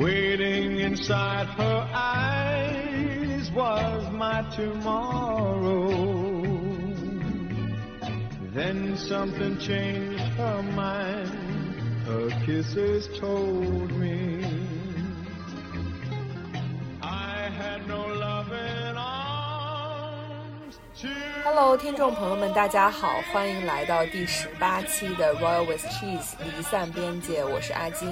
Waiting inside her eyes was my tomorrow. Then something changed her mind. Her kisses told me I had no loving arms to. Hello，听众朋友们，大家好，欢迎来到第十八期的 Royal with Cheese 离散边界，我是阿金。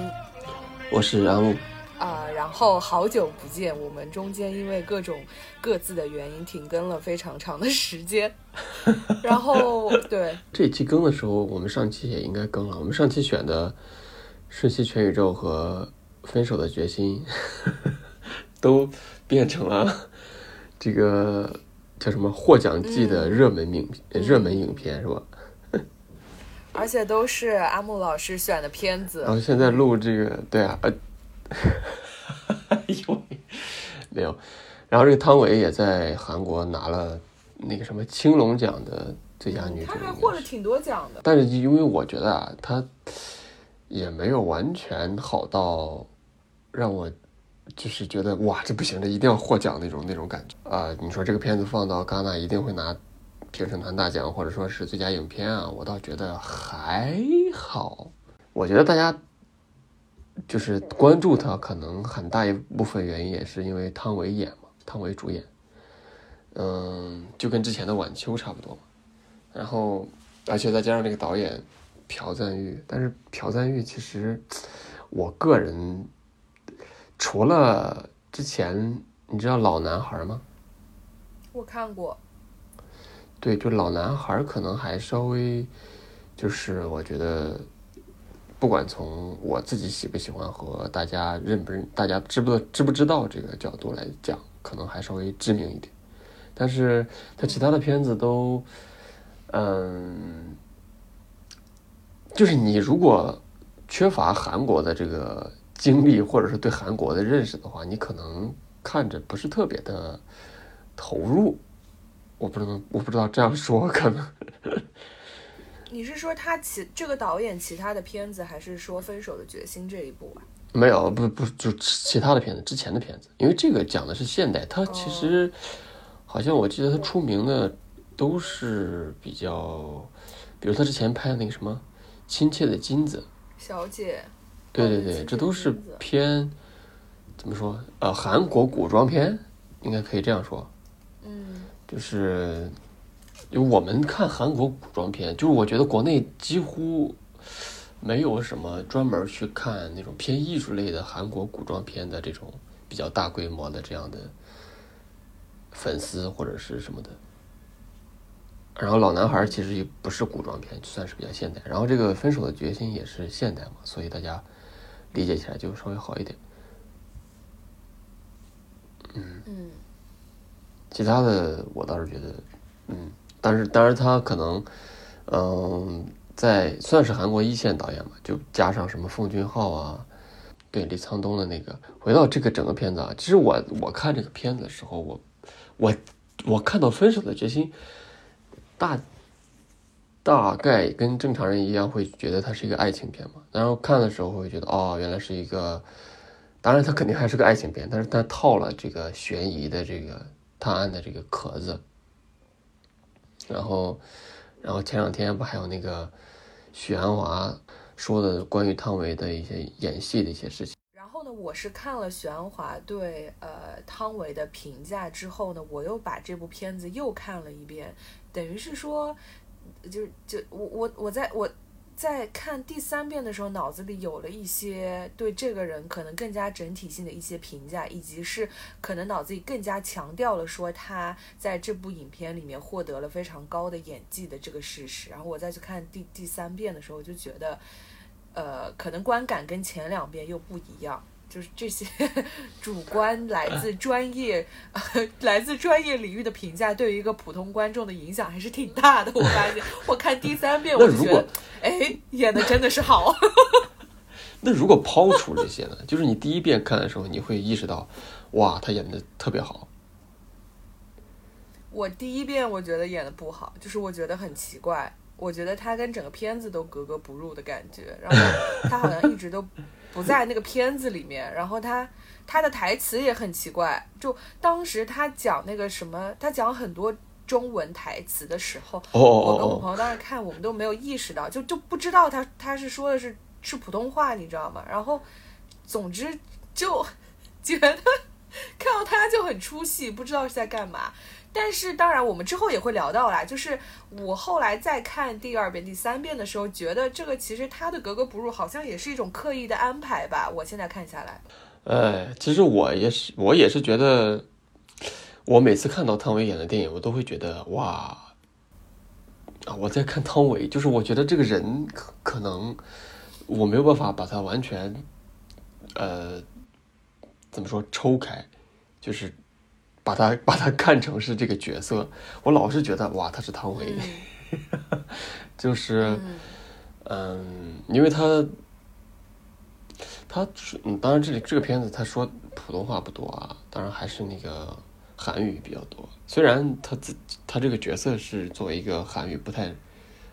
我是阿木，啊、然后好久不见，我们中间因为各种各自的原因停更了非常长的时间。然后对，这一期更的时候，我们上期也应该更了。我们上期选的《瞬息全宇宙》和《分手的决心》都变成了这个叫什么获奖季的热门影、热门影片是吧？而且都是阿木老师选的片子然。后现在录这个，对啊，呃，因为没有。然后这个汤唯也在韩国拿了那个什么青龙奖的最佳女主，他还应该是获了挺多奖的。但是因为我觉得啊，他也没有完全好到让我就是觉得哇，这不行，这一定要获奖那种那种感觉啊、你说这个片子放到戛纳一定会拿评审团大奖，或者说是最佳影片啊，我倒觉得还好。我觉得大家就是关注他，可能很大一部分原因也是因为汤唯演嘛，汤唯主演，嗯，就跟之前的晚秋差不多嘛。然后，而且再加上这个导演朴赞玉，但是朴赞玉其实，我个人除了之前你知道老男孩吗？我看过，对，就老男孩可能还稍微，就是我觉得，不管从我自己喜不喜欢和大家认不认、大家知不知不知道这个角度来讲，可能还稍微知名一点。但是他其他的片子都，嗯，就是你如果缺乏韩国的这个经历，或者是对韩国的认识的话，你可能看着不是特别的投入。我不能，我不知道这样说可能。你是说他其这个导演其他的片子，还是说《分手的决心》这一部啊？没有，不不，就其他的片子，之前的片子，因为这个讲的是现代，他其实好像我记得他出名的都是比较，比如他之前拍的那个什么《亲切的金子小姐，》，对对对，这都是偏怎么说？呃，韩国古装片，应该可以这样说，嗯，就是就我们看韩国古装片，就是我觉得国内几乎没有什么专门去看那种偏艺术类的韩国古装片的这种比较大规模的这样的粉丝或者是什么的。然后老男孩其实也不是古装片，就算是比较现代。然后这个分手的决心也是现代嘛，所以大家理解起来就稍微好一点。嗯，其他的我倒是觉得，嗯，但是当然他可能，嗯，在算是韩国一线导演吧，就加上什么奉俊昊啊，对李沧东的那个，回到这个整个片子啊，其实我我看这个片子的时候，我我我看到《分手的决心》，大大概跟正常人一样会觉得它是一个爱情片嘛，然后看的时候会觉得哦，原来是一个。当然，它肯定还是个爱情片，但是它套了这个悬疑的这个探案的这个壳子。然后，然后前两天不还有那个许鞍华说的关于汤唯的一些演戏的一些事情。然后呢，我是看了许鞍华对呃汤唯的评价之后呢，我又把这部片子又看了一遍，等于是说，就就我我我在我在看第三遍的时候，脑子里有了一些对这个人可能更加整体性的一些评价，以及是可能脑子里更加强调了说他在这部影片里面获得了非常高的演技的这个事实。然后我再去看第第三遍的时候，就觉得。呃，可能观感跟前两遍又不一样，就是这些 主观来自专业、呃、来自专业领域的评价，对于一个普通观众的影响还是挺大的。我发现，我看第三遍，我就觉得，哎，演的真的是好。那如果抛除这些呢？就是你第一遍看的时候，你会意识到，哇，他演的特别好。我第一遍我觉得演的不好，就是我觉得很奇怪，我觉得他跟整个片子都格格不入的感觉，然后他好像一直都不在那个片子里面，然后他他的台词也很奇怪，就当时他讲那个什么，他讲很多中文台词的时候，哦我跟我朋友当时看，我们都没有意识到，就就不知道他他是说的是是普通话，你知道吗？然后，总之就 觉得看到他就很出戏，不知道是在干嘛。但是当然，我们之后也会聊到啦。就是我后来再看第二遍、第三遍的时候，觉得这个其实他的格格不入，好像也是一种刻意的安排吧。我现在看下来，哎，其实我也是，我也是觉得，我每次看到汤唯演的电影，我都会觉得哇，啊，我在看汤唯，就是我觉得这个人可可能我没有办法把他完全，呃，怎么说抽开，就是把他 把他看成是这个角色，我老是觉得哇，他是汤唯，嗯 就是。嗯嗯，因为他，他是嗯，当然这里这个片子他说普通话不多啊，当然还是那个韩语比较多。虽然他自他这个角色是作为一个韩语不太，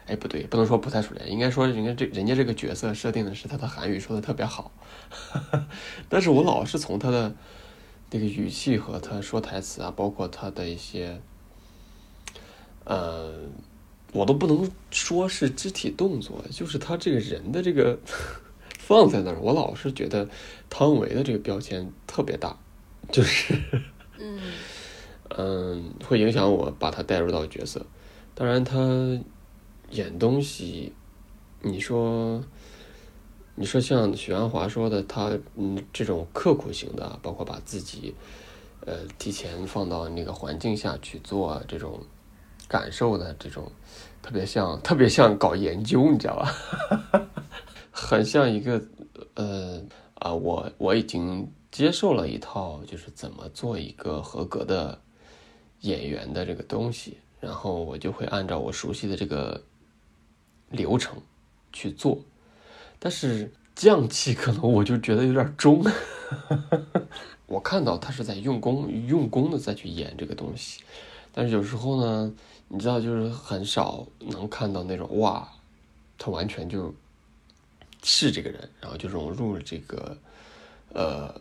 哎不对，不能说不太熟练，应该说人家这人家这个角色设定的是他的韩语说的特别好，但是我老是从他的那个语气和他说台词啊，包括他的一些，呃。我都不能说是肢体动作，就是他这个人的这个 放在那儿，我老是觉得汤唯的这个标签特别大，就是嗯嗯，会影响我把他带入到角色。当然，他演东西，你说你说像许鞍华说的，他嗯这种刻苦型的，包括把自己呃提前放到那个环境下去做这种感受的这种。特别像，特别像搞研究，你知道吧？很像一个，呃啊，我我已经接受了一套，就是怎么做一个合格的演员的这个东西，然后我就会按照我熟悉的这个流程去做。但是匠气可能我就觉得有点中。我看到他是在用功用功的再去演这个东西，但是有时候呢。你知道，就是很少能看到那种哇，他完全就是这个人，然后就融入了这个呃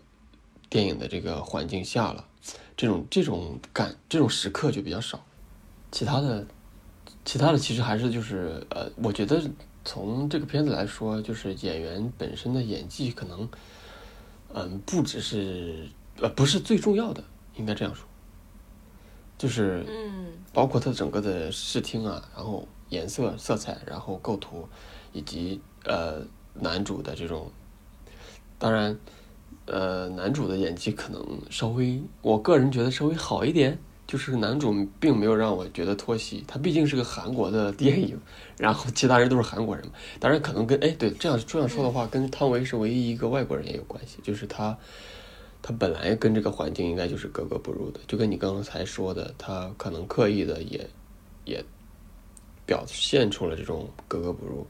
电影的这个环境下了，这种这种感这种时刻就比较少。其他的，其他的其实还是就是呃，我觉得从这个片子来说，就是演员本身的演技可能，嗯，不只是呃不是最重要的，应该这样说。就是，嗯，包括他整个的视听啊，然后颜色、色彩，然后构图，以及呃男主的这种，当然，呃男主的演技可能稍微，我个人觉得稍微好一点，就是男主并没有让我觉得脱戏，他毕竟是个韩国的电影，然后其他人都是韩国人嘛，当然可能跟哎对这样这样说的话，跟汤唯是唯一一个外国人也有关系，就是他。他本来跟这个环境应该就是格格不入的，就跟你刚才说的，他可能刻意的也也表现出了这种格格不入。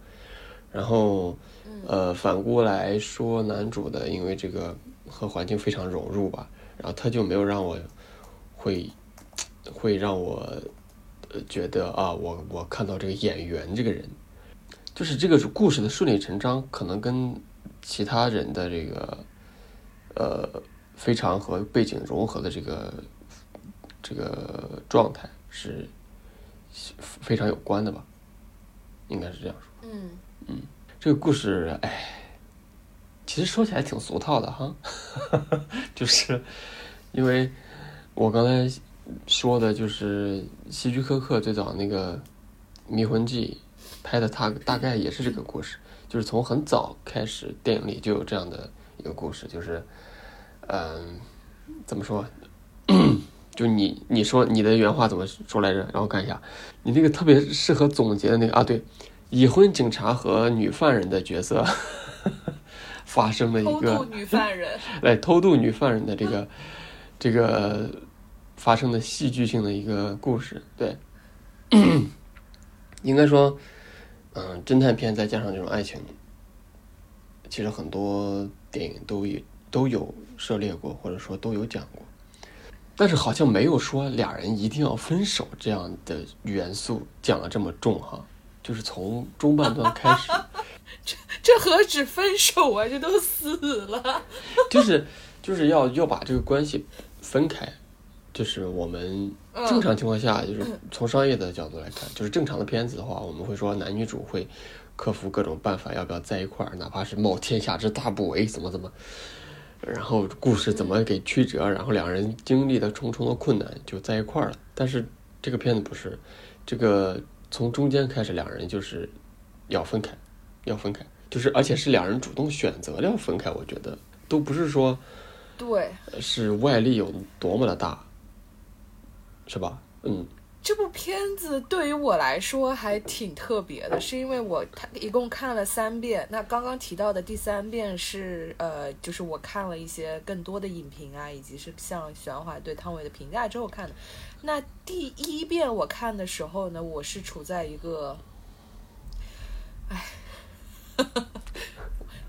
然后，呃，反过来说，男主的因为这个和环境非常融入吧，然后他就没有让我会会让我呃觉得啊，我我看到这个演员这个人，就是这个故事的顺理成章，可能跟其他人的这个呃。非常和背景融合的这个这个状态是非常有关的吧，应该是这样说。嗯嗯，这个故事，哎，其实说起来挺俗套的哈，就是因为我刚才说的，就是希区柯克最早那个《迷魂记》拍的，他大概也是这个故事，就是从很早开始，电影里就有这样的一个故事，就是。嗯，怎么说？就你你说你的原话怎么说来着？然后看一下，你那个特别适合总结的那个啊，对，已婚警察和女犯人的角色 发生了一个偷渡女犯人，来，偷渡女犯人的这个这个发生的戏剧性的一个故事，对，应该说，嗯，侦探片再加上这种爱情，其实很多电影都有都有。涉猎过，或者说都有讲过，但是好像没有说俩人一定要分手这样的元素讲的这么重哈，就是从中半段开始，这这何止分手啊，这都死了。就是就是要要把这个关系分开，就是我们正常情况下，就是从商业的角度来看，就是正常的片子的话，我们会说男女主会克服各种办法，要不要在一块儿，哪怕是冒天下之大不韪，怎么怎么，然后故事怎么给曲折，然后两人经历了重重的困难就在一块儿了。但是这个片子不是，这个从中间开始，两人就是要分开，要分开，就是而且是两人主动选择要分开，我觉得都不是说。对，是外力有多么的大，是吧？嗯，这部片子对于我来说还挺特别的，是因为我他一共看了三遍。那刚刚提到的第三遍是呃，就是我看了一些更多的影评啊，以及是像许鞍华对汤唯的评价之后看的。那第一遍我看的时候呢，我是处在一个，唉。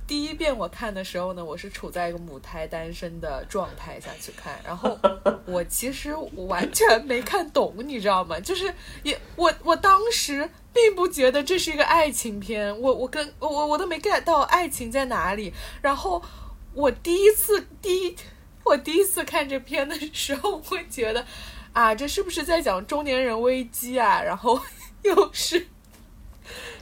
第一遍我看的时候呢，我是处在一个母胎单身的状态下去看，然后我其实完全没看懂，你知道吗？就是也我我当时并不觉得这是一个爱情片，我我跟我我都没 get 到爱情在哪里。然后我第一次第一我第一次看这片的时候，会觉得啊，这是不是在讲中年人危机啊？然后又是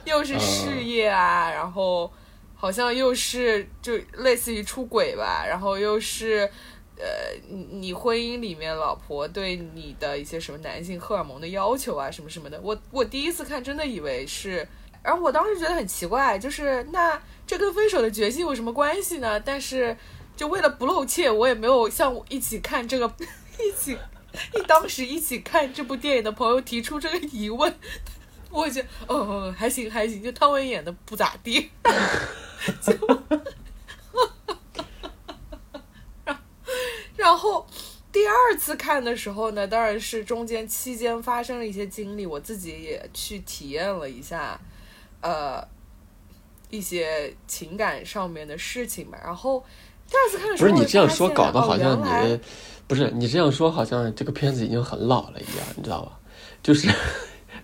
又是事业啊，然后。好像又是就类似于出轨吧，然后又是，呃，你你婚姻里面老婆对你的一些什么男性荷尔蒙的要求啊，什么什么的。我我第一次看真的以为是，然后我当时觉得很奇怪，就是那这跟分手的决心有什么关系呢？但是就为了不露怯，我也没有向我一起看这个 一起一当时一起看这部电影的朋友提出这个疑问。我觉得哦还行还行，就汤唯演的不咋地。就，然后第二次看的时候呢，当然是中间期间发生了一些经历，我自己也去体验了一下，呃，一些情感上面的事情吧。然后第二次看的时候，不是你这样说，搞得好像你不是你这样说，好像这个片子已经很老了一样，你知道吧？就是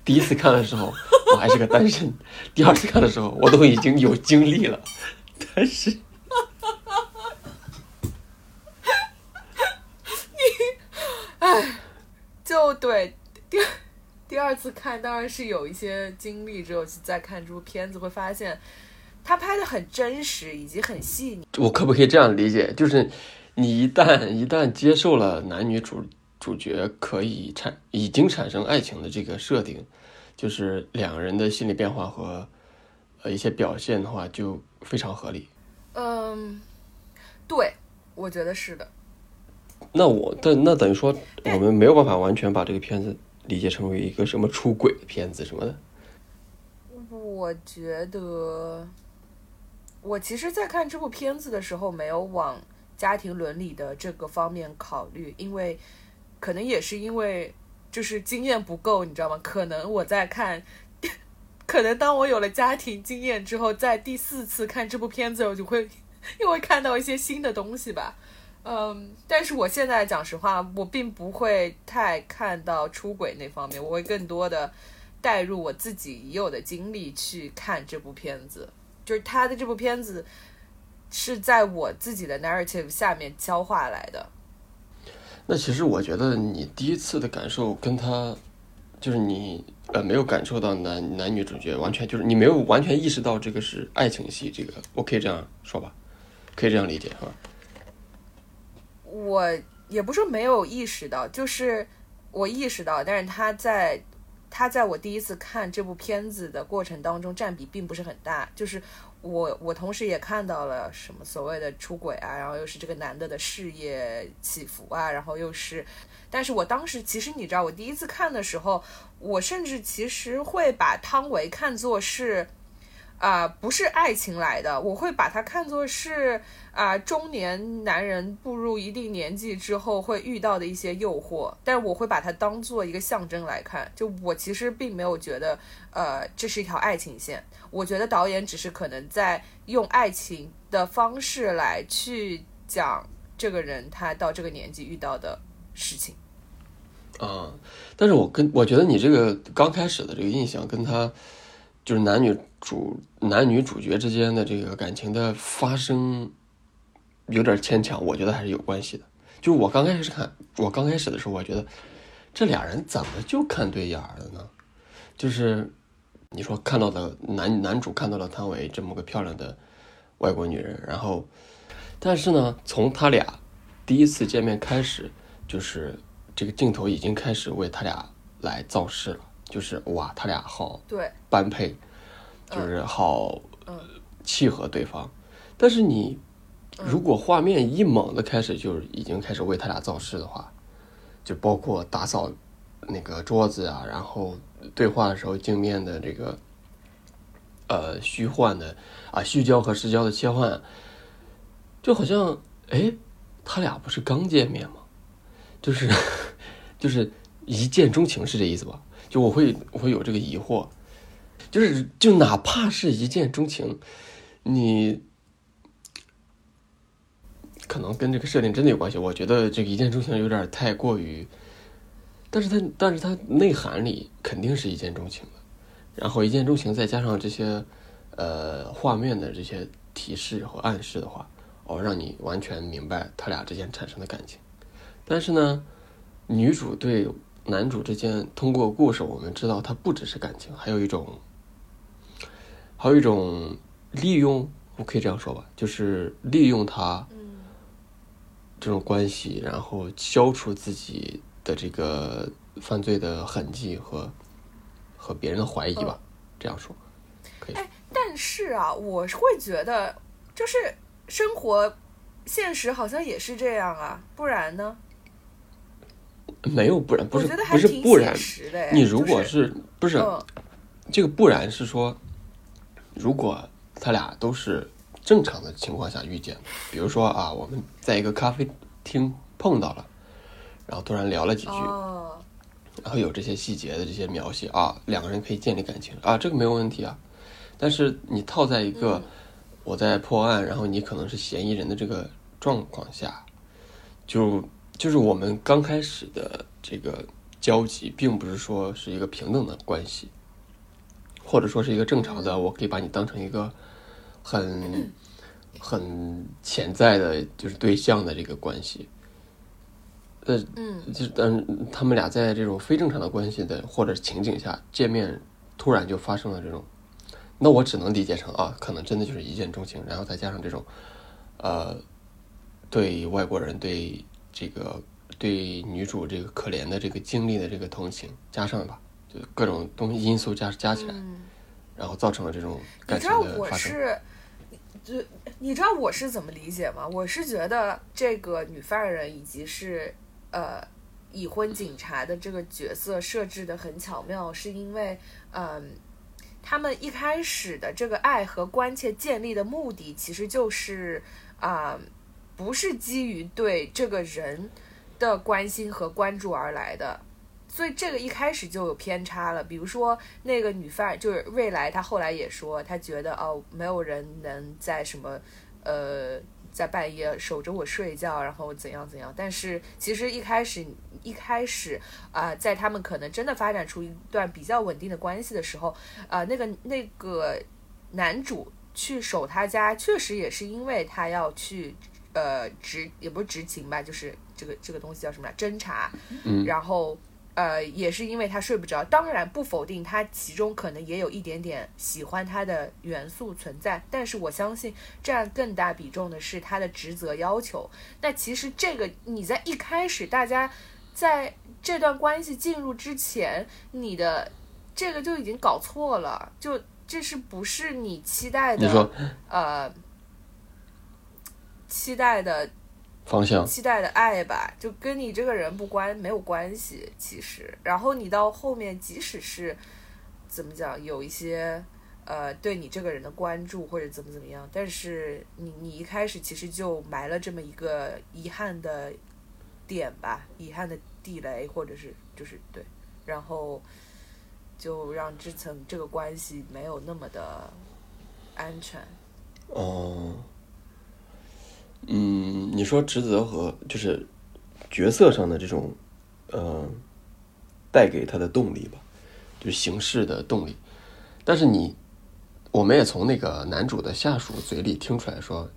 第一次看的时候。我还是个单身，第二次看的时候，我都已经有经历了，但是，你，哎，就对，第第二次看当然是有一些经历之后再看这部片子，会发现他拍的很真实，以及很细腻。我可不可以这样理解？就是你一旦一旦接受了男女主主角可以产已经产生爱情的这个设定。就是两个人的心理变化和呃一些表现的话，就非常合理。嗯，对，我觉得是的。那我但那等于说，我们没有办法完全把这个片子理解成为一个什么出轨的片子什么的。我觉得，我其实，在看这部片子的时候，没有往家庭伦理的这个方面考虑，因为可能也是因为。就是经验不够，你知道吗？可能我在看，可能当我有了家庭经验之后，在第四次看这部片子，我就会 又会看到一些新的东西吧。嗯，但是我现在讲实话，我并不会太看到出轨那方面，我会更多的带入我自己已有的经历去看这部片子。就是他的这部片子是在我自己的 narrative 下面消化来的。那其实我觉得你第一次的感受跟他，就是你呃没有感受到男男女主角完全就是你没有完全意识到这个是爱情戏，这个我可以这样说吧，可以这样理解是吧？我也不是没有意识到，就是我意识到，但是他在他在我第一次看这部片子的过程当中占比并不是很大，就是。我我同时也看到了什么所谓的出轨啊，然后又是这个男的的事业起伏啊，然后又是，但是我当时其实你知道，我第一次看的时候，我甚至其实会把汤唯看作是。啊，不是爱情来的，我会把它看作是啊，中年男人步入一定年纪之后会遇到的一些诱惑，但我会把它当做一个象征来看。就我其实并没有觉得，呃，这是一条爱情线。我觉得导演只是可能在用爱情的方式来去讲这个人他到这个年纪遇到的事情。啊，但是我跟我觉得你这个刚开始的这个印象跟他。就是男女主男女主角之间的这个感情的发生有点牵强，我觉得还是有关系的。就是我刚开始看，我刚开始的时候，我觉得这俩人怎么就看对眼了呢？就是你说看到了男男主看到了汤唯这么个漂亮的外国女人，然后，但是呢，从他俩第一次见面开始，就是这个镜头已经开始为他俩来造势了，就是哇，他俩好对，般配，就是好嗯契合对方。但是你如果画面一猛的开始就是已经开始为他俩造势的话，就包括打扫那个桌子啊，然后对话的时候镜面的这个呃虚幻的啊虚焦和实焦的切换，就好像哎，他俩不是刚见面吗？就是 就是一见钟情是这意思吧？就我会我会有这个疑惑，就是就哪怕是一见钟情，你可能跟这个设定真的有关系。我觉得这个一见钟情有点太过于，但是它但是它内涵里肯定是一见钟情的。然后一见钟情再加上这些呃画面的这些提示和暗示的话，哦，让你完全明白他俩之间产生的感情。但是呢，女主对男主之间通过故事，我们知道它不只是感情，还有一种，还有一种利用，我可以这样说吧，就是利用他这种关系，然后消除自己的这个犯罪的痕迹和和别人的怀疑吧，这样说可以。哎，但是啊，我是会觉得，就是生活现实好像也是这样啊，不然呢？没有不然，不是我觉得还不是挺不然。你如果就是是不是嗯这个不然是说，如果他俩都是正常的情况下遇见，比如说啊，我们在一个咖啡厅碰到了，然后突然聊了几句，哦，然后有这些细节的这些描写啊，两个人可以建立感情啊，这个没有问题啊。但是你套在一个嗯我在破案，然后你可能是嫌疑人的这个状况下，就就是我们刚开始的这个交集，并不是说是一个平等的关系，或者说是一个正常的，我可以把你当成一个很很潜在的就是对象的这个关系。呃，嗯就是但他们俩在这种非正常的关系的或者情景下见面，突然就发生了这种，那我只能理解成啊，可能真的就是一见钟情，然后再加上这种，呃，对外国人对这个对女主这个可怜的这个经历的这个同情，加上吧，就各种东西因素加加起来，嗯，然后造成了这种你感情知道我的发生。是，就你知道我是怎么理解吗？我是觉得这个女犯人以及是呃已婚警察的这个角色设置的很巧妙，是因为嗯。他们一开始的这个爱和关切建立的目的，其实就是啊、不是基于对这个人的关心和关注而来的，所以这个一开始就有偏差了。比如说那个女犯，就是瑞来，她后来也说，她觉得哦，没有人能在什么呃。在半夜守着我睡觉，然后怎样怎样？但是其实一开始一开始啊、在他们可能真的发展出一段比较稳定的关系的时候，啊，那个那个男主去守他家，确实也是因为他要去呃执也不是执勤吧，就是这个这个东西叫什么来？侦查，嗯然后呃也是因为他睡不着，当然不否定他其中可能也有一点点喜欢他的元素存在，但是我相信占更大比重的是他的职责要求。那其实这个你在一开始大家在这段关系进入之前，你的这个就已经搞错了，就这是不是你期待的？你说呃，期待的方向，期待的爱吧，就跟你这个人不关没有关系，其实。然后你到后面，即使是怎么讲，有一些呃对你这个人的关注或者怎么怎么样，但是你你一开始其实就埋了这么一个遗憾的点吧，遗憾的地雷，或者是就是对，然后就让这层这个关系没有那么的安全。哦，嗯，你说职责和就是角色上的这种，呃，带给他的动力吧，就是形式的动力。但是你，我们也从那个男主的下属嘴里听出来说，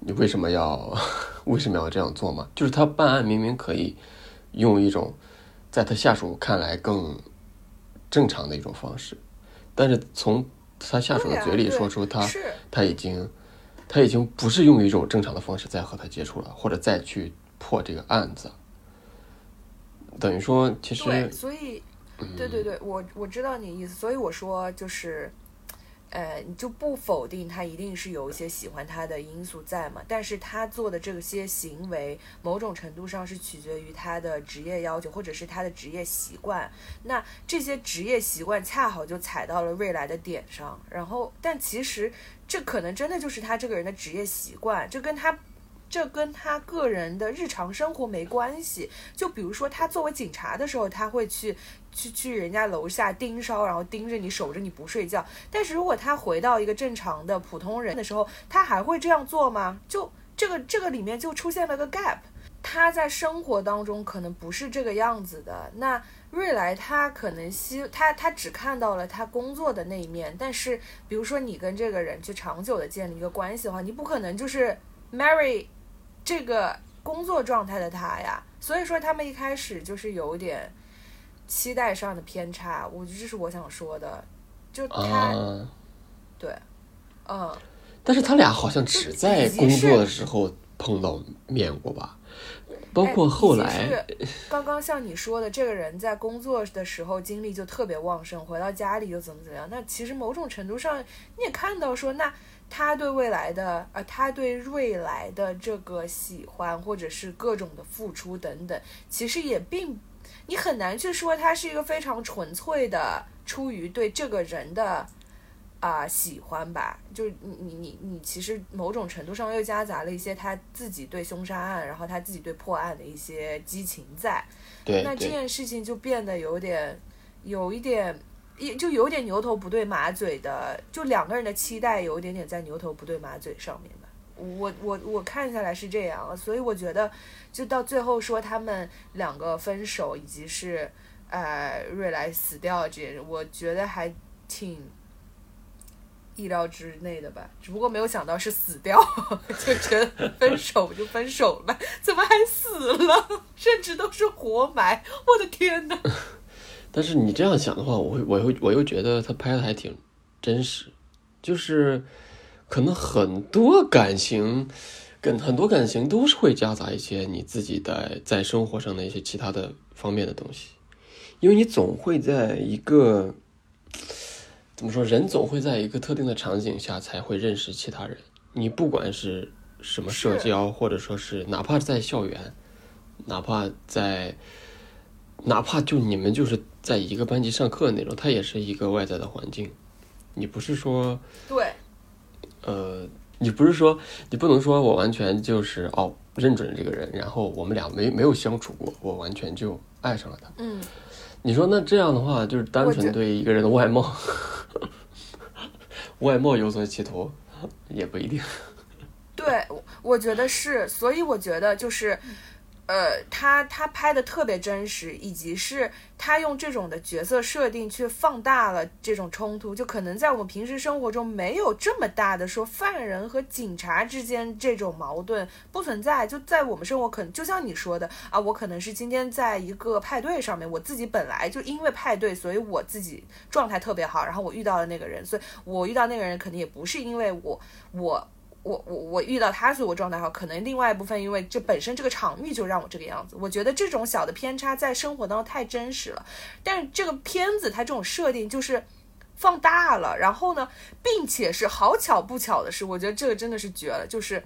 你为什么要 为什么要这样做嘛？就是他办案明明可以用一种在他下属看来更正常的一种方式，但是从他下属的嘴里说出他是他已经他已经不是用一种正常的方式在和他接触了，或者再去破这个案子，等于说其实对，所以，对对对，我我知道你意思，所以我说就是，呃，你就不否定他一定是有一些喜欢他的因素在嘛，但是他做的这些行为，某种程度上是取决于他的职业要求或者是他的职业习惯，那这些职业习惯恰好就踩到了未来的点上，然后，但其实这可能真的就是他这个人的职业习惯，就跟他。这跟他个人的日常生活没关系，就比如说他作为警察的时候，他会去去去人家楼下盯梢，然后盯着你守着你不睡觉。但是如果他回到一个正常的普通人的时候，他还会这样做吗？就这个这个里面就出现了个 gap。他在生活当中可能不是这个样子的。那瑞来他可能希他他只看到了他工作的那一面，但是比如说你跟这个人去长久的建立一个关系的话，你不可能就是 marry 这个工作状态的他呀。所以说他们一开始就是有点期待上的偏差，我觉得这是我想说的。就他、啊，对，嗯，但是他俩好像只在工作的时候碰到面过吧，包括后来，刚刚像你说的，这个人在工作的时候精力就特别旺盛，回到家里又怎么怎么样。那其实某种程度上，你也看到说，那他对未来的，呃，他对未来的这个喜欢，或者是各种的付出等等，其实也并你很难去说他是一个非常纯粹的出于对这个人的。啊、喜欢吧，就是你你你你，其实某种程度上又夹杂了一些他自己对凶杀案，然后他自己对破案的一些激情在。对那这，件事情就变得有点，有一点，也就有点牛头不对马嘴的，就两个人的期待有一点点在牛头不对马嘴上面吧。我我我看下来是这样，所以我觉得，就到最后说他们两个分手，以及是呃瑞来死掉这件事，我觉得还挺意料之内的吧。只不过没有想到是死掉，就觉得分手就分手吧，怎么还死了？甚至都是活埋，我的天哪！但是你这样想的话，我会我又我又觉得他拍的还挺真实，就是可能很多感情，跟很多感情都是会夹杂一些你自己的在生活上的一些其他的方面的东西，因为你总会在一个怎么说，人总会在一个特定的场景下才会认识其他人，你不管是什么社交，或者说是哪怕在校园，哪怕在。哪怕就你们就是在一个班级上课那种，它也是一个外在的环境。你不是说，对，呃，你不是说，你不能说我完全就是哦认准了这个人，然后我们俩没没有相处过，我完全就爱上了他。嗯，你说那这样的话，就是单纯对一个人的外貌，外貌有所企图，也不一定。对，我我觉得是，所以我觉得就是，呃，他他拍的特别真实，以及是他用这种的角色设定去放大了这种冲突，就可能在我们平时生活中没有这么大的说犯人和警察之间这种矛盾不存在，就在我们生活可能就像你说的啊，我可能是今天在一个派对上面，我自己本来就因为派对，所以我自己状态特别好，然后我遇到了那个人，所以我遇到那个人肯定也不是因为我我。我我我遇到他，所以我状态好。可能另外一部分，因为这本身这个场域就让我这个样子。我觉得这种小的偏差在生活当中太真实了。但是这个片子它这种设定就是放大了，然后呢，并且是好巧不巧的是，我觉得这个真的是绝了，就是。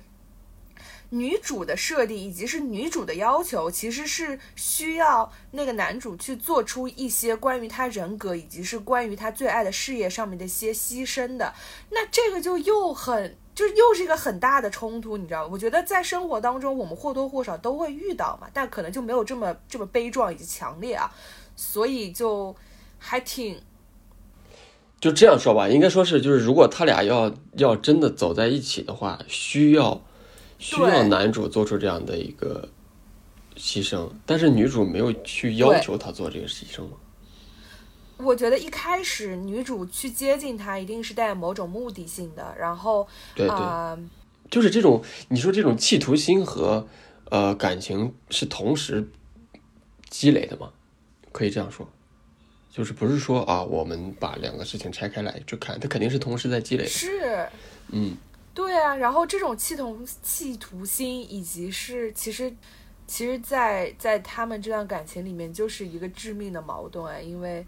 女主的设定以及是女主的要求，其实是需要那个男主去做出一些关于他人格以及是关于他最爱的事业上面的一些牺牲的。那这个就又很，就又是一个很大的冲突，你知道吗？我觉得在生活当中，我们或多或少都会遇到嘛，但可能就没有这么这么悲壮以及强烈啊，所以就还挺就这样说吧，应该说是，就是如果他俩要要真的走在一起的话，需要需要男主做出这样的一个牺牲，但是女主没有去要求他做这个牺牲嘛？我觉得一开始女主去接近他，一定是带有某种目的性的。然后，对对，啊、就是这种你说这种企图心和呃感情是同时积累的吗？可以这样说，就是不是说啊，我们把两个事情拆开来去看，它肯定是同时在积累的。是，嗯，对啊。然后这种企图企图心，以及是其实其实在，在他们这段感情里面，就是一个致命的矛盾啊，因为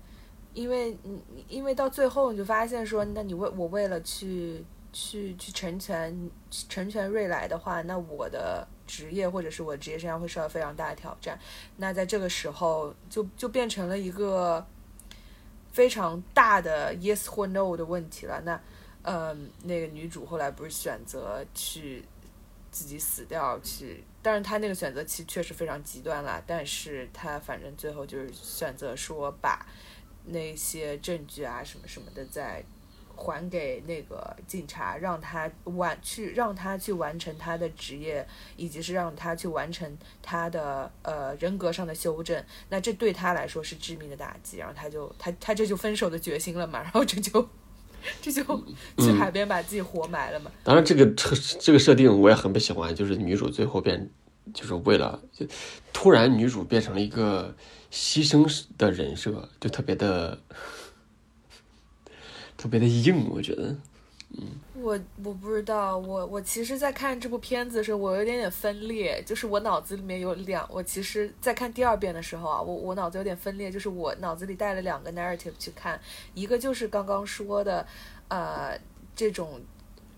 因为你因为到最后你就发现说，那你为我为了去去去成全成全瑞来的话，那我的职业或者是我职业生涯会受到非常大的挑战。那在这个时候，就就变成了一个非常大的 yes 或 no 的问题了。那嗯，那个女主后来不是选择去自己死掉去，但是她那个选择其实确实非常极端啦，但是她反正最后就是选择说把那些证据啊什么什么的再还给那个警察，让他完去让他去完成他的职业，以及是让他去完成他的呃人格上的修正。那这对他来说是致命的打击，然后他就他他这就分手的决心了嘛，然后这就 这就去海边把自己活埋了嘛。当然这个这这个设定我也很不喜欢，就是女主最后变，就是为了就突然女主变成了一个牺牲的人设，就特别的特别的硬，我觉得。嗯我我不知道，我我其实，在看这部片子的时候，我有点点分裂，就是我脑子里面有两，我其实，在看第二遍的时候啊，我我脑子有点分裂，就是我脑子里带了两个 narrative 去看，一个就是刚刚说的，呃，这种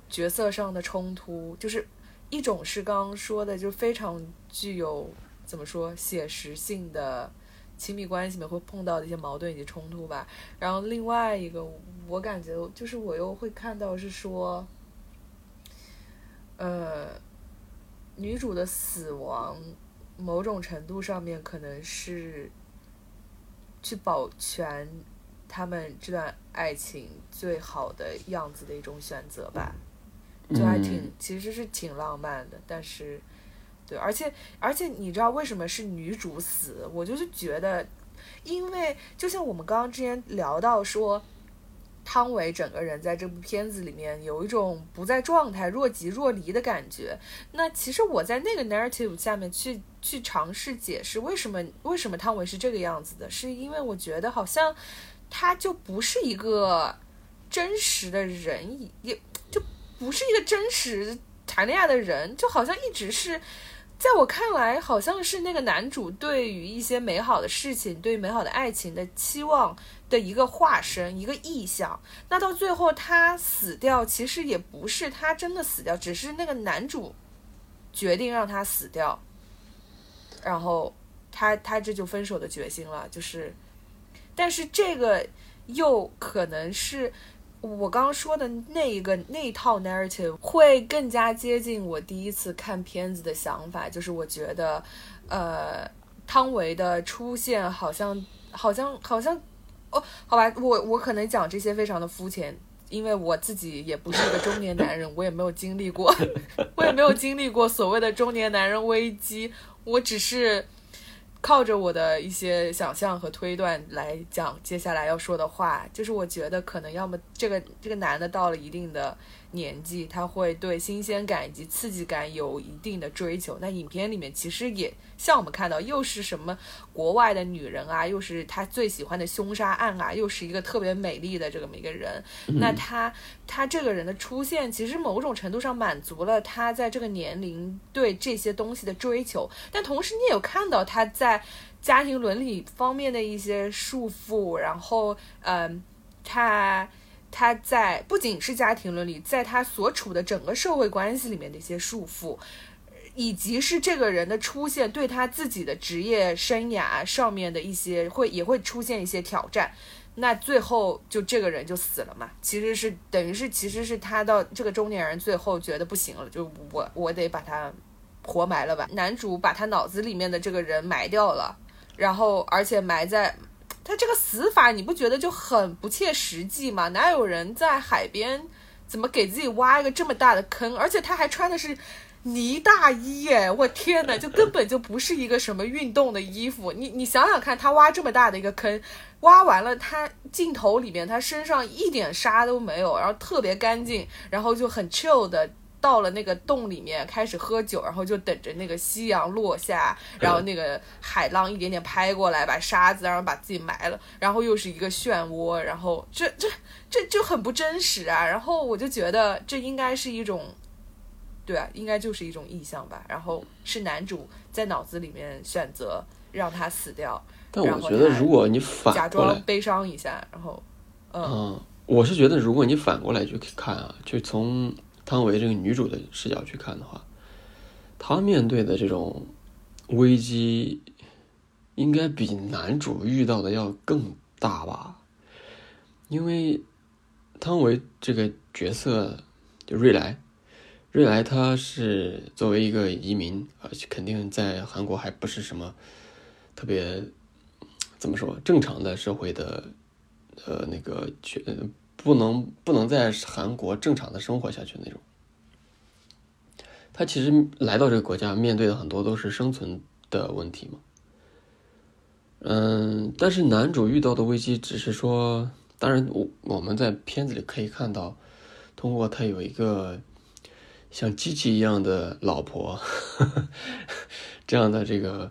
角色上的冲突，就是一种是刚刚说的，就非常具有怎么说写实性的亲密关系里面会碰到的一些矛盾以及冲突吧。然后另外一个，我感觉就是我又会看到是说，呃，女主的死亡某种程度上面可能是去保全他们这段爱情最好的样子的一种选择吧。就还挺，嗯其实是挺浪漫的，但是，对，而且而且你知道为什么是女主死？我就是觉得，因为就像我们刚刚之前聊到说，汤唯整个人在这部片子里面有一种不在状态、若即若离的感觉。那其实我在那个 narrative 下面去去尝试解释为什么为什么汤唯是这个样子的，是因为我觉得好像他就不是一个真实的人，也就不是一个真实谈恋爱的人，就好像一直是。在我看来，好像是那个男主对于一些美好的事情、对于美好的爱情的期望的一个化身、一个意象。那到最后他死掉，其实也不是他真的死掉，只是那个男主决定让他死掉，然后他他这就分手的决心了。就是，但是这个又可能是。我刚刚说的那一个那套 narrative 会更加接近我第一次看片子的想法，就是我觉得，呃，汤唯的出现好像好像好像，哦，好吧，我我可能讲这些非常的肤浅，因为我自己也不是个中年男人，我也没有经历过，我也没有经历过所谓的中年男人危机，我只是。靠着我的一些想象和推断来讲接下来要说的话，就是我觉得可能要么这个这个男的到了一定的年纪，他会对新鲜感以及刺激感有一定的追求。那影片里面其实也像我们看到，又是什么国外的女人啊，又是他最喜欢的凶杀案啊，又是一个特别美丽的这么一个人。那他他这个人的出现，其实某种程度上满足了他在这个年龄对这些东西的追求，但同时你也有看到他在家庭伦理方面的一些束缚，然后嗯，他。他在不仅是家庭伦理，在他所处的整个社会关系里面的一些束缚，以及是这个人的出现对他自己的职业生涯上面的一些会也会出现一些挑战。那最后就这个人就死了嘛，其实是等于是其实是他到这个中年人最后觉得不行了，就我我得把他活埋了吧。男主把他脑子里面的这个人埋掉了，然后而且埋在。他这个死法你不觉得就很不切实际吗？哪有人在海边怎么给自己挖一个这么大的坑？而且他还穿的是呢大衣，哎，我天呐，就根本就不是一个什么运动的衣服。你你想想看，他挖这么大的一个坑，挖完了，他镜头里面他身上一点沙都没有，然后特别干净，然后就很 chill 的到了那个洞里面开始喝酒，然后就等着那个夕阳落下，然后那个海浪一点点拍过来，把沙子然后把自己埋了，然后又是一个漩涡，然后这这这就很不真实啊。然后我就觉得这应该是一种。对啊，应该就是一种意象吧。然后是男主在脑子里面选择让他死掉。但我觉得，如果你反假装悲伤一下，然后，嗯，我是觉得，如果你反过来去看啊，就从汤唯这个女主的视角去看的话，她面对的这种危机，应该比男主遇到的要更大吧？因为汤唯这个角色就瑞来。瑞来他是作为一个移民，而且肯定在韩国还不是什么特别怎么说正常的社会的呃那个去不能不能在韩国正常的生活下去那种。他其实来到这个国家，面对的很多都是生存的问题嘛。嗯，但是男主遇到的危机只是说，当然我我们在片子里可以看到，通过他有一个。像机器一样的老婆，这样的这个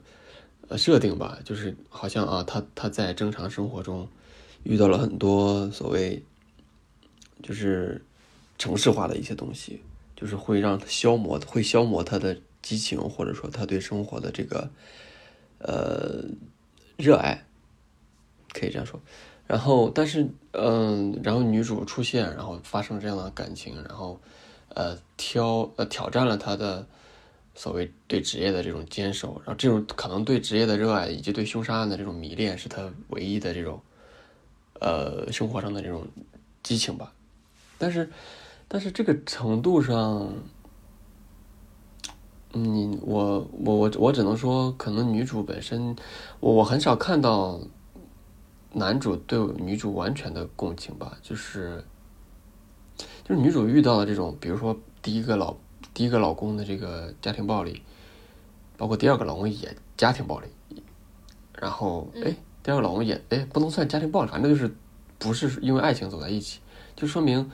呃设定吧，就是好像啊，他他在正常生活中遇到了很多所谓就是城市化的一些东西，就是会让他消磨，会消磨他的激情，或者说他对生活的这个呃热爱，可以这样说。然后，但是嗯，然后女主出现，然后发生这样的感情，然后。呃，挑呃挑战了他的所谓对职业的这种坚守，然后这种可能对职业的热爱以及对凶杀案的这种迷恋，是他唯一的这种呃生活上的这种激情吧。但是，但是这个程度上，你，我我我我只能说，可能女主本身，我我很少看到男主对女主完全的共情吧，就是。就是女主遇到的这种，比如说第一个老第一个老公的这个家庭暴力，包括第二个老公也家庭暴力，然后哎，第二个老公也哎不能算家庭暴力，反正就是不是因为爱情走在一起，就说明，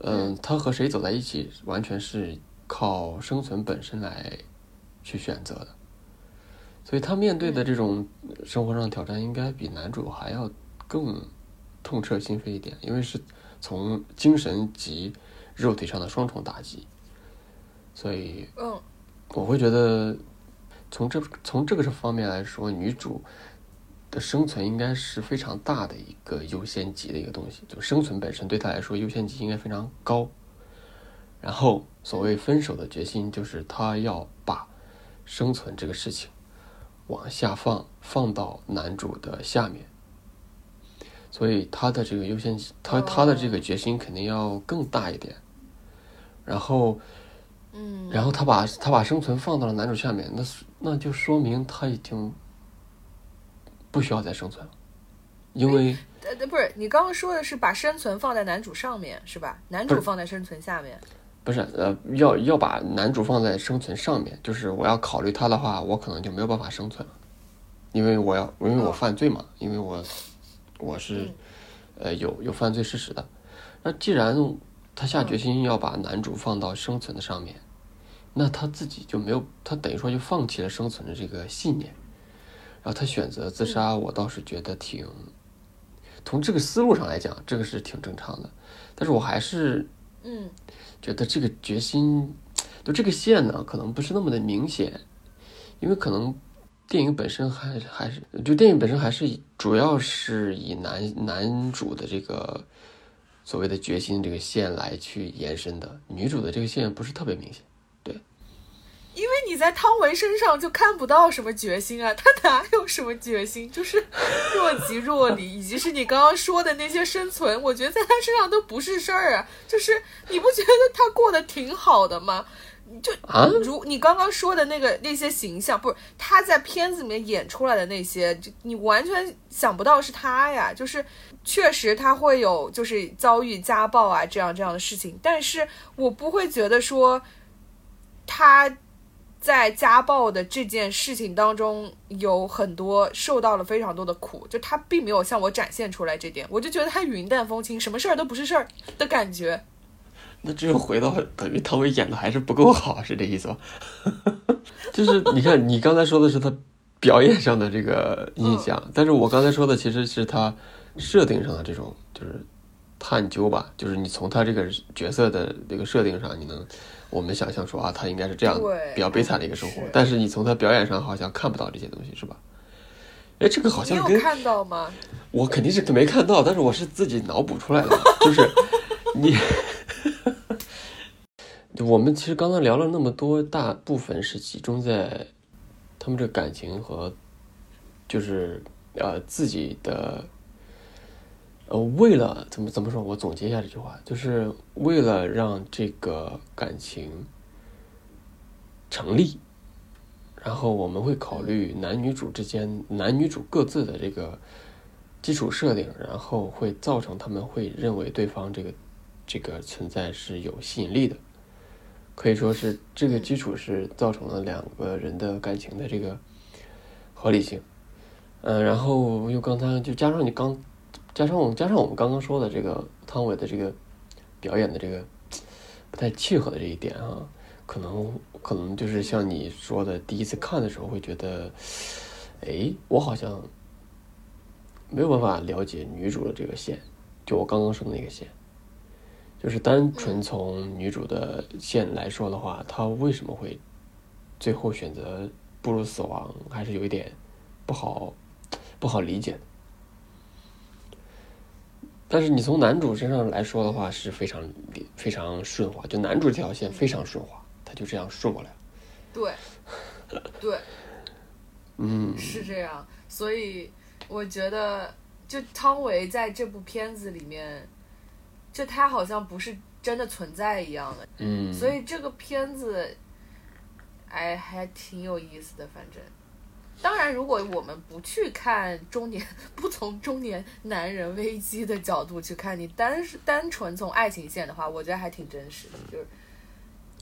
嗯，他和谁走在一起完全是靠生存本身来去选择的，所以他面对的这种生活上的挑战，应该比男主还要更痛彻心扉一点，因为是。从精神及肉体上的双重打击，所以，嗯，我会觉得，从这从这个方面来说，女主的生存应该是非常大的一个优先级的一个东西，就生存本身对他来说优先级应该非常高。然后，所谓分手的决心，就是他要把生存这个事情往下放，放到男主的下面。所以他的这个优先级，他他的这个决心肯定要更大一点。然后，嗯，然后他把他把生存放到了男主下面，那那就说明他已经不需要再生存了，因为呃不是你刚刚说的是把生存放在男主上面是吧？男主放在生存下面？不是呃要要把男主放在生存上面，就是我要考虑他的话，我可能就没有办法生存了，因为我要因为我犯罪嘛，因为我。我是，呃，有有犯罪事实的。那既然他下决心要把男主放到生存的上面，那他自己就没有，他等于说就放弃了生存的这个信念，然后他选择自杀。我倒是觉得挺，从这个思路上来讲，这个是挺正常的。但是我还是，嗯，觉得这个决心，就这个线呢，可能不是那么的明显，因为可能。电影本身还还是就电影本身还是主要是以男男主的这个所谓的决心这个线来去延伸的，女主的这个线不是特别明显，对。因为你在汤唯身上就看不到什么决心啊，他哪有什么决心，就是若即若离，以及是你刚刚说的那些生存，我觉得在他身上都不是事儿啊，就是你不觉得他过得挺好的吗？就如你刚刚说的那个那些形象，不是他在片子里面演出来的那些，就你完全想不到是他呀。就是确实他会有就是遭遇家暴啊这样这样的事情，但是我不会觉得说他在家暴的这件事情当中有很多受到了非常多的苦，就他并没有向我展现出来这点，我就觉得他云淡风轻，什么事儿都不是事儿的感觉。那只有回到等于汤唯演的还是不够好，是这意思吧？就是你看，你刚才说的是他表演上的这个印象，但是我刚才说的其实是他设定上的这种就是探究吧，就是你从他这个角色的这个设定上，你能我们想象说啊，他应该是这样对比较悲惨的一个生活，但是你从他表演上好像看不到这些东西，是吧？哎，这个好像跟看到吗？我肯定是没看到，但是我是自己脑补出来的，就是你，我们其实刚刚聊了那么多，大部分是集中在他们这个感情和，就是呃自己的，呃为了怎么怎么说，我总结一下这句话，就是为了让这个感情成立，然后我们会考虑男女主之间男女主各自的这个基础设定，然后会造成他们会认为对方这个这个存在是有吸引力的，可以说是这个基础是造成了两个人的感情的这个合理性。嗯，然后又刚才就加上你刚加上我们加上我们刚刚说的这个汤唯的这个表演的这个不太契合的这一点啊，可能可能就是像你说的，第一次看的时候会觉得，哎，我好像没有办法了解女主的这个线，就我刚刚说的那个线，就是单纯从女主的线来说的话，她为什么会最后选择步入死亡，还是有一点不好不好理解的。但是你从男主身上来说的话，是非常非常顺滑，就男主这条线非常顺滑，他就这样顺过来了。对，对，嗯，是这样。所以我觉得，就汤唯在这部片子里面，就他好像不是真的存在一样的。嗯，所以这个片子，哎，还挺有意思的。反正，当然，如果我们不去看中年，不从中年男人危机的角度去看，你单是单纯从爱情线的话，我觉得还挺真实的。就是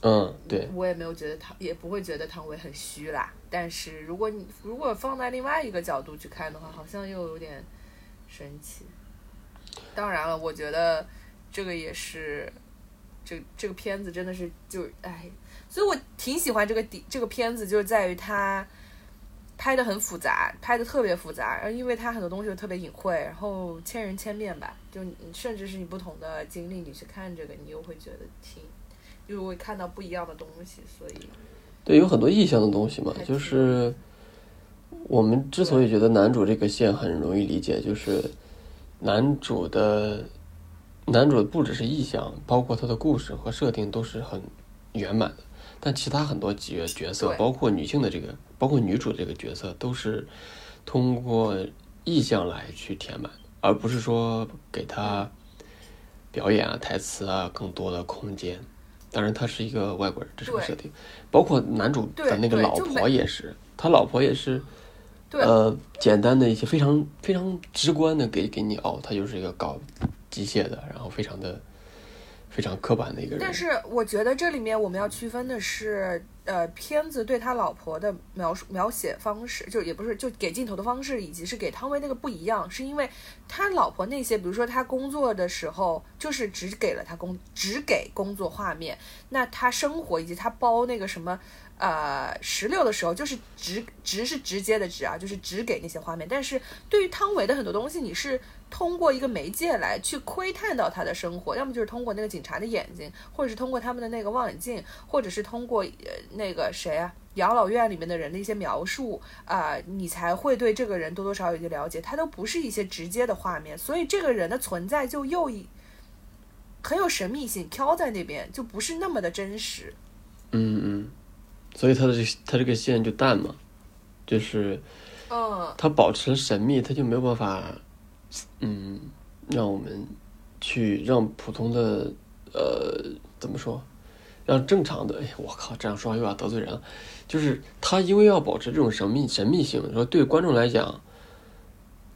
嗯，对，我也没有觉得唐，也不会觉得汤唯很虚啦。但是如果你如果放在另外一个角度去看的话，好像又有点神奇。当然了，我觉得这个也是，这这个片子真的是就哎，所以我挺喜欢这个底这个片子，就是在于它拍的很复杂，拍的特别复杂，然后因为它很多东西又特别隐晦，然后千人千面吧，就甚至是你不同的经历，你去看这个，你又会觉得挺，又会看到不一样的东西，所以。对，有很多意象的东西嘛，就是我们之所以觉得男主这个线很容易理解，就是男主的男主不只是意象，包括他的故事和设定都是很圆满的，但其他很多角角色，包括女性的这个，包括女主这个角色，都是通过意象来去填满，而不是说给她表演啊、台词啊更多的空间。当然，他是一个外国人，这是个设定。包括男主的那个老婆也是，他老婆也是，呃，简单的一些非常非常直观的给给你哦，他就是一个搞机械的，然后非常的非常刻板的一个人。但是我觉得这里面我们要区分的是，呃，片子对他老婆的描述描写方式，就也不是就给镜头的方式，以及是给汤唯那个不一样，是因为他老婆那些，比如说他工作的时候，就是只给了他工只给工作画面，那他生活以及他包那个什么。呃，石榴的时候就是直直是直接的直啊，就是只给那些画面。但是对于汤唯的很多东西，你是通过一个媒介来去窥探到他的生活，要么就是通过那个警察的眼睛，或者是通过他们的那个望远镜，或者是通过呃那个谁啊养老院里面的人的一些描述啊、你才会对这个人多多少少有一些了解。他都不是一些直接的画面，所以这个人的存在就又一很有神秘性，飘在那边就不是那么的真实。嗯嗯，所以他的这他这个线就淡嘛，就是嗯，他保持神秘，他就没有办法，嗯，让我们去让普通的呃怎么说，让正常的，哎，我靠，这样说话又要得罪人了。就是他因为要保持这种神秘神秘性，说对观众来讲，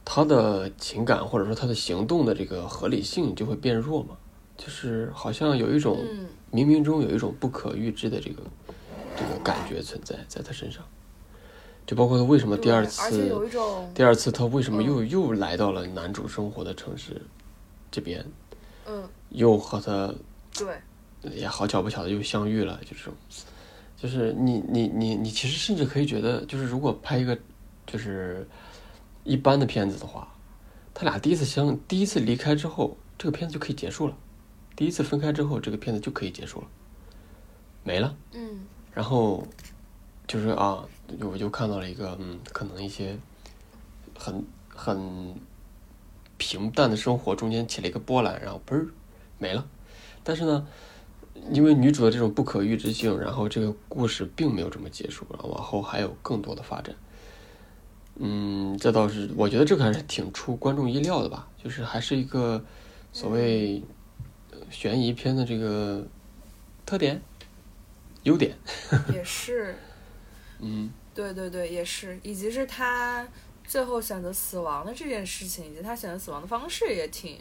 他的情感或者说他的行动的这个合理性就会变弱嘛，就是好像有一种嗯。冥冥中有一种不可预知的这个这个感觉存在在他身上，就包括他为什么第二次第二次他为什么嗯。又、又来到了男主生活的城市这边，嗯，又和他对，也好巧不巧的又相遇了，就是，就是你你你你其实甚至可以觉得，就是如果拍一个就是一般的片子的话，他俩第一次相第一次离开之后，这个片子就可以结束了，第一次分开之后，这个片子就可以结束了，没了。嗯。然后就是啊，我就看到了一个嗯，可能一些很很平淡的生活中间起了一个波澜，然后嘣儿没了。但是呢，因为女主的这种不可预知性，然后这个故事并没有这么结束，然后往后还有更多的发展。嗯，这倒是我觉得这个还是挺出观众意料的吧，就是还是一个所谓呃悬疑片的这个特点、优点。也是，嗯。对对对，也是，以及是他最后选择死亡的这件事情，以及他选择死亡的方式也挺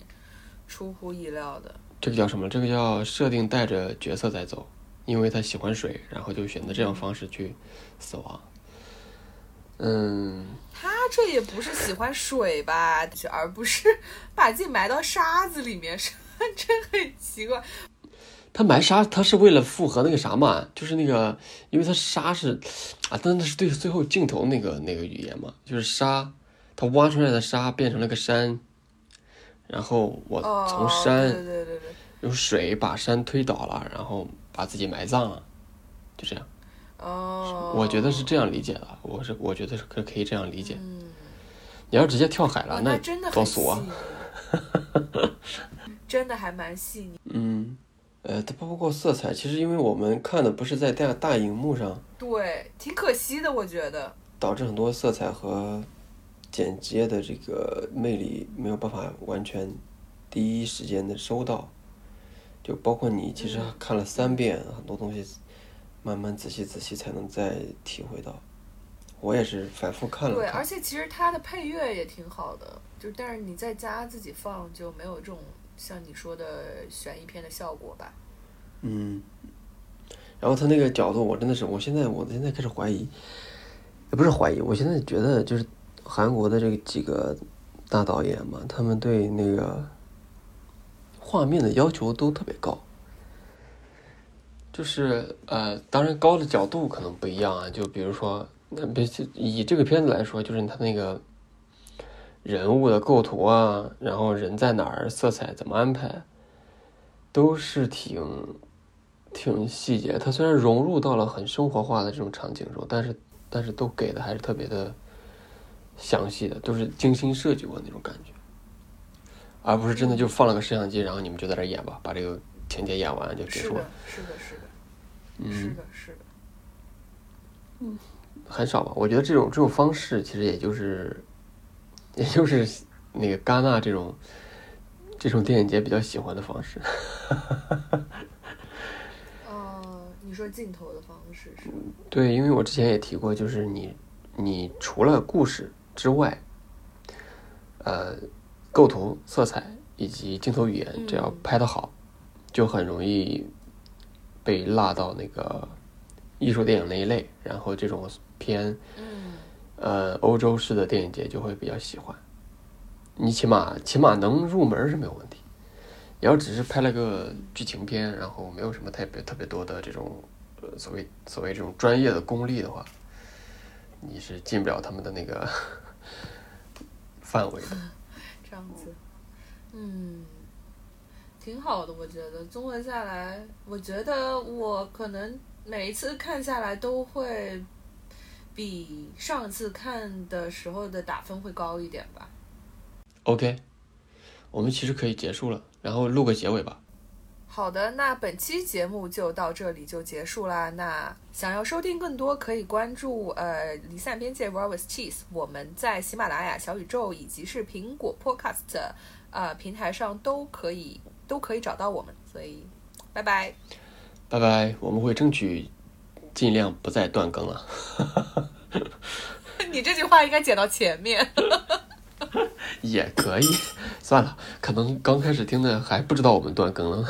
出乎意料的。这个叫什么？这个叫设定带着角色在走，因为他喜欢水，然后就选择这样方式去死亡。嗯，他这也不是喜欢水吧，而不是 把自己埋到沙子里面，是 真很奇怪。他埋沙，他是为了符合那个啥嘛，就是那个，因为他沙是啊，但那是对最后镜头那个那个语言嘛，就是沙，他挖出来的沙变成了个山，然后我哦，从山、对对对对，用水把山推倒了，然后把自己埋葬了，就这样。哦，我觉得是这样理解的，我是我觉得是可可以这样理解。嗯，你要直接跳海哇了，那多俗啊！腻，真的还蛮细腻。嗯，呃，它包括色彩，其实因为我们看的不是在大大荧幕上，对，挺可惜的，我觉得。导致很多色彩和剪接的这个魅力没有办法完全第一时间的收到。就包括你其实嗯看了三遍，很多东西慢慢仔细仔细才能再体会到。我也是反复看了对，而且其实它的配乐也挺好的，就但是你在家自己放就没有这种像你说的悬疑片的效果吧。嗯，然后他那个角度，我真的是，我现在我现在开始怀疑，不是怀疑，我现在觉得就是韩国的这几个大导演嘛，他们对那个画面的要求都特别高，就是呃，当然高的角度可能不一样啊，就比如说，那别以这个片子来说，就是他那个人物的构图啊，然后人在哪儿，色彩怎么安排，都是挺挺细节。它虽然融入到了很生活化的这种场景中，但是但是都给的还是特别的详细的，都是精心设计过的那种感觉，而不是真的就放了个摄像机，然后你们就在这演吧，把这个情节演完就结束了。，是的，是的，是嗯，的，是的。很少吧？我觉得这种这种方式其实也就是也就是那个戛纳这种这种电影节比较喜欢的方式。哦，你说镜头的方式是？对，因为我之前也提过，就是你你除了故事之外，呃，构图、色彩以及镜头语言，只要嗯拍得好，就很容易被落到那个艺术电影那一类，然后这种偏嗯，呃欧洲式的电影节就会比较喜欢。你起码起码能入门是没有问题。你要只是拍了个剧情片，然后没有什么特别特别多的这种呃所谓所谓这种专业的功力的话，你是进不了他们的那个 范围的。这样子，嗯，挺好的，我觉得综合下来，我觉得我可能每一次看下来都会比上次看的时候的打分会高一点吧。OK，我们其实可以结束了，然后录个结尾吧。好的，那本期节目就到这里就结束啦。那想要收听更多，可以关注呃离散边界 Raw with Cheese，我们在喜马拉雅、小宇宙以及是苹果 Podcast 呃平台上都可以都可以找到我们，所以拜拜。拜拜，我们会争取尽量不再断更了。你这句话应该剪到前面。也可以，算了，可能刚开始听的还不知道我们断更了。